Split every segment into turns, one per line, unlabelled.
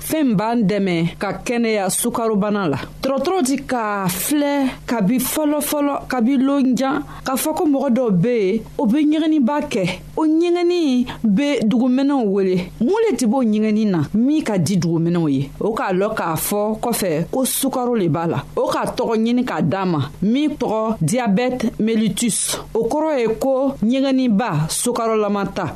fɛɛn min
b'an dɛmɛ ka kɛnɛya sukarobana la dɔgɔtɔrɔ di ka filɛ kabi fɔlɔfɔlɔ kabi lonjan k'a fɔ ko mɔgɔ dɔw be yen o be ɲɛgɛninba kɛ o ɲɛgɛnin be duguminɛw wele mun le ti b'o ɲɛgɛnin na min ka di duguminɛw ye o k'a lɔn k'a fɔ kɔfɛ ko sukaro le b'a la o k'a tɔgɔ ɲini k'a d'a ma min tɔgɔ diyabɛte melitus o kɔrɔ ye ko ɲɛgɛninba sukarolama ta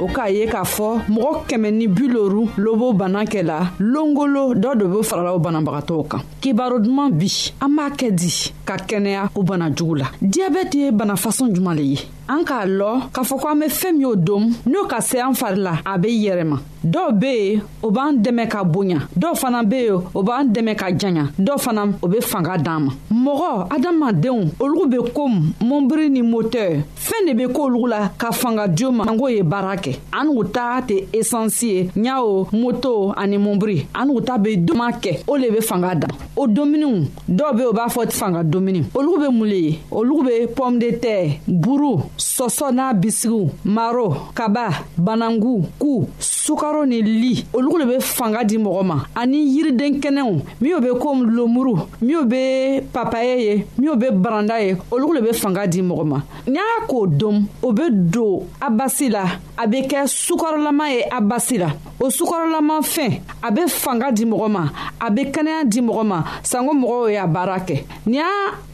o k'a ye k'a fɔ mɔgɔ kɛmɛ ni bi loru lobo bana kɛ la longolo dɔ de be farala o banabagatɔw kan kibaro duman bi an b'a kɛ di ka kɛnɛya o bana jugu la diyabɛti ye bana fasɔn juman le ye an k'a lɔ k'a fɔ ko an be fɛɛn min o dom n'o ka se an fari la a be yɛrɛma dɔw be yen o b'an dɛmɛ ka bonya dɔw fana be yen o b'an dɛmɛ ka janya dɔw fana o be fanga d'an ma mɔgɔ adamadenw olugu be komi mɔnbiri ni motɛr fɛɛn de be k'olu la ka fanga jo ma ango ye baara kɛ an n'u ta tɛ esansi ye ɲawo moto ani munburi an n'u ta be doma kɛ o le be fanga dan o dominiw dɔw be o b'a fɔ fanga domini olu be mun le ye olu be pɔme de tɛ buru sɔsɔ n'a bisigiw maro kaba banangu ku sukaro ni li olu le be fanga di mɔgɔ ma ani yiriden kɛnɛw min bɛ ko lomuru min bɛ papaye ye min bɛ baranda ye olu de bɛ fanga di mɔgɔ ma n'i y'a k'o dɔn o bɛ don a basi la a bɛ kɛ sukarolama ye a basi la o sukarolama fɛn a bɛ fanga di mɔgɔ ma a bɛ kɛnɛya di mɔgɔ ma sanko mɔgɔw y'a baara kɛ n'i y'a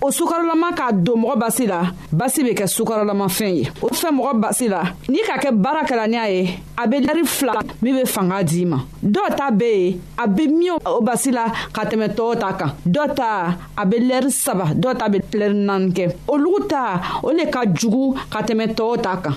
o sukarolama k'a don mɔgɔ basi la basi bɛ kɛ sukarolama fɛn ye o fɛn mɔgɔ basi la n'i ka kɛ baara kɛra n'a ye a bɛ lari fila min bɛ fanga d'i ma dɔw ta bɛ yen a bɛ miɲɛ o basi la ka tɛmɛ tɔw ta kan dɔw ta a bɛ lɛri saba dɔw ta bɛ lɛri naani kɛ olu ta o le ka jugu ka tɛmɛ tɔw ta kan.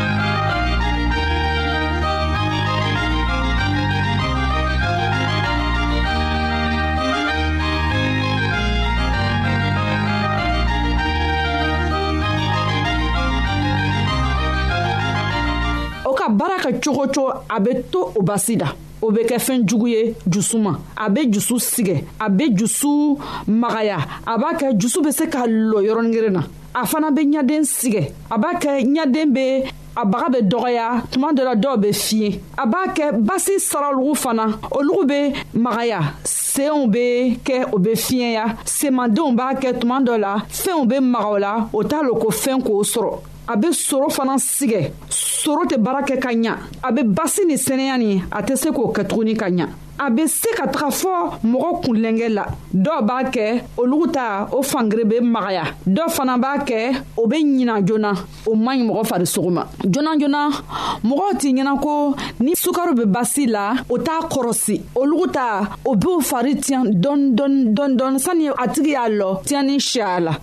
cogo cogo a bɛ to o basi la o bɛ kɛ fɛn jugu ye dusu ma a bɛ dusu sigɛ a bɛ dusu magaya a b'a kɛ dusu bɛ se ka lɔ yɔrɔnin kelen na a fana bɛ ɲaden sigɛ a b'a kɛ ɲaden bɛ a baga bɛ dɔgɔya tuma dɔ la dɔw bɛ fiɲɛ a b'a kɛ basi saralugu fana olugu bɛ magaya senw bɛ kɛ o bɛ fiɲɛya senmadenw b'a kɛ tuma dɔ la fɛnw bɛ maga o la o t'a lo ko fɛn k'o sɔrɔ a bɛ soro fana sigɛ soro tɛ baara kɛ ka ɲa a bɛ basi ni sɛnɛya ni a tɛ se k'o kɛ tuguni ka ɲa a bɛ se ka taga fɔ mɔgɔ kunlɛnkɛ la dɔw b'a kɛ olugu ta o fangere bɛ magaya dɔ fana b'a kɛ o bɛ ɲina joona o man ɲi mɔgɔ farisogo ma joona joona mɔgɔw t'i ɲɛna ko ni sukaro bɛ basi la o t'a kɔrɔsi olugu ta o b'o fari tiɲɛ dɔɔni dɔɔni dɔɔni dɔɔni sani a tigi y'a lɔ tiɲɛni siya la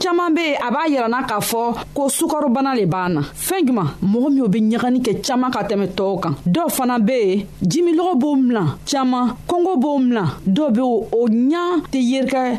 caman be yen a b'a yirana k'a fɔ ko sukarobana le b'an na fɛɛn juman mɔgɔ minw be ɲagani kɛ caaman ka tɛmɛ tɔɔw kan dɔw fana be yen jimilɔgɔ b'o milan caaman kɔngɔ b'o milan dɔw be o ɲa tɛ yerikɛ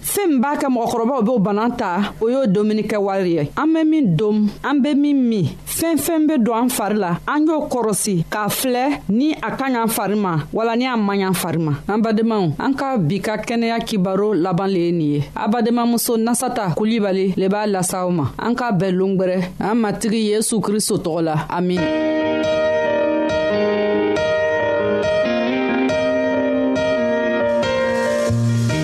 fɛn min b'a kɛ mɔgɔkɔrɔbaw b'o bana ta o y'o domuni kɛ wari ye an bɛ min dom an bɛ min min fɛn fɛn bɛ don an fari la an y'o kɔrɔsi k'a filɛ ni a ka ɲan fari ma wala ni a man ɲan fari ma an badenmaw an ka bi ka kɛnɛya kibaro laban le ye nin ye a badenmamuso nasata kulibali le b'a lasa aw ma an k'a bɛɛ longwɛrɛ an matigi yesu kristo tɔgɔ la amin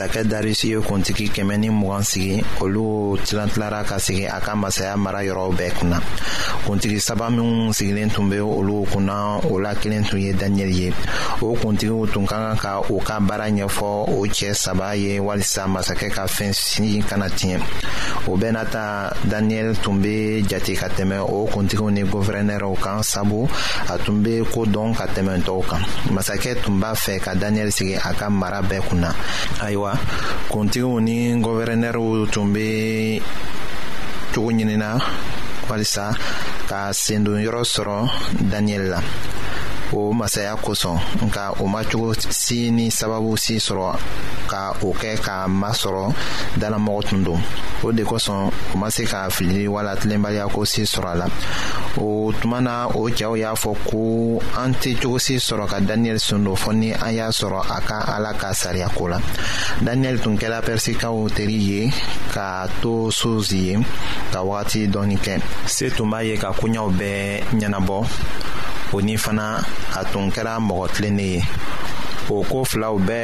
masakɛ darisi ye kuntigi kɛmɛ ni mugan sigi olu tilantilara ka sigi a ka masaya mara yɔrɔw bɛɛ kunna kuntigi saba minw sigilen tun bɛ olu kunna o la kelen tun ye daniyɛli ye o kuntigiw tun ka kan ka u ka baara ɲɛfɔ o cɛ saba ye walisa masakɛ ka fɛn sin kana tiɲɛ o bɛɛ n'a ta daniyɛli tun bɛ jate ka tɛmɛ o kuntigiw ni gɔfɛrɛnɛrɛw kan sabu a tun bɛ ko dɔn ka tɛmɛ tɔw kan masakɛ tun b'a fɛ ka daniyɛli sigi a ka mara a bɛɛ kun na ayiwa kuntigiw ni gɔvɛrɛnɛriw tun bɛ cogo ɲinina walisa ka sendon yɔrɔ sɔrɔ daniyɛli la o masaya kosɔn nka o ma cogo si ni sababu si sɔrɔ ka o kɛ k'a masɔrɔ dalamɔgɔ tun don o de kosɔn o ma se ka filili wala tilenbaliya ko si sɔrɔ a la o tuma na o cɛw y'a a fɔ ko an tɛ cogosi sɔrɔ ka daniyɛli sun don fɔ ni an y'a sɔrɔ a ka ala ka sariya ko la daniyɛli tun kɛra pɛrisikaw teri ye k'a to suzi ye ka wagati dɔɔni kɛ se tun b'a ye ka koɲaw bɛɛ ɲɛnabɔ o ni fana a tun kɛra mɔgɔ tilennen ye o ko filaw bɛɛ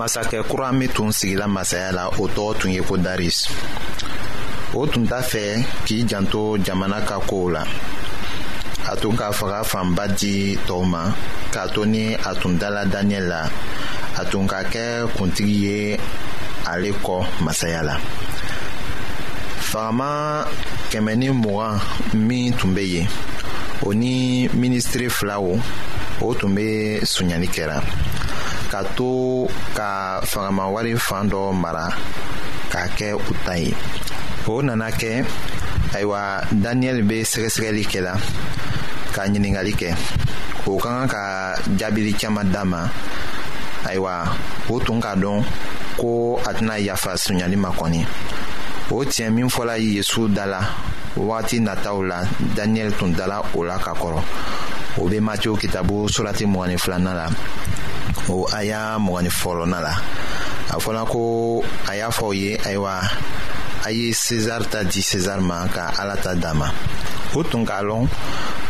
masakɛ kura min tun sigila masaya la o tɔgɔ tun ye ko daris o tun t'a fɛ k'i janto jamana ka kow la a tun ka faga fanba di tɔw ma k'a to ni a tun dala daniyɛl la a tun ka kɛ kuntigi ye ale kɔ masaya la fagama kɛmɛ ni mugan min tun bɛ yen o ni minisiri fila o o tun bɛ sonyani kɛra ka to ka fangamawari fan dɔ mara k'a kɛ u ta ye o nana kɛ ayiwa daniyɛli bɛ sɛgɛsɛgɛli kɛla ka ɲininkali kɛ o ka kan ka a jaabili caman d'a ma ayiwa o tun k'a dɔn ko a tɛna yafa sonyali ma kɔni o tiɲɛ min fɔla yesu da la wagati nataw la daniyɛli tun dala o la ka kɔrɔ o bɛ matiw kitabu surati mugan ni filanan la o aya mugan ni fɔlɔnan la a fɔla ko a y'a fɔ o ye ayiwa a ye sezari ta di sezari ma ka ala ta d'a ma o tun k'a lɔn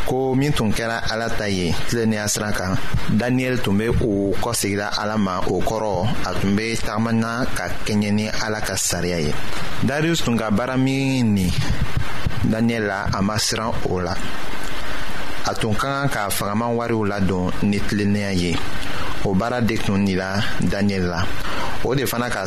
ko min tun kɛra ala ta ye tilennenya siran kan daniyɛli tun bɛ o kɔsegira ala ma o kɔrɔ a tun bɛ tagamana ka kɛɲɛ ni ala ka sariya ye darius tun ka baara min ni daniyɛli la a ma siran o la a tun ka kan ka fagaman wariw ladon ni tilennenya ye o baara de tun nira daniyɛli la o de fana ka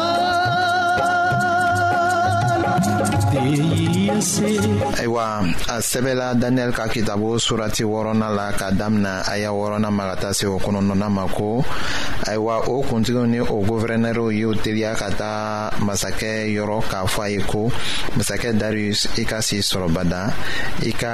ayiwa a sɛbɛla daniyɛli ka kitabo surati wɔɔrɔna la ka damina a y'a wɔɔrɔna ma ka taa se o kɔnɔnɔna ma ko ayiwa o kuntigiw ni o gofɛrɛnɛriw y'u teliya ka taa masakɛ yɔrɔ k'a fɔ a ye ko masakɛ darius i ka si sɔrɔbada i ka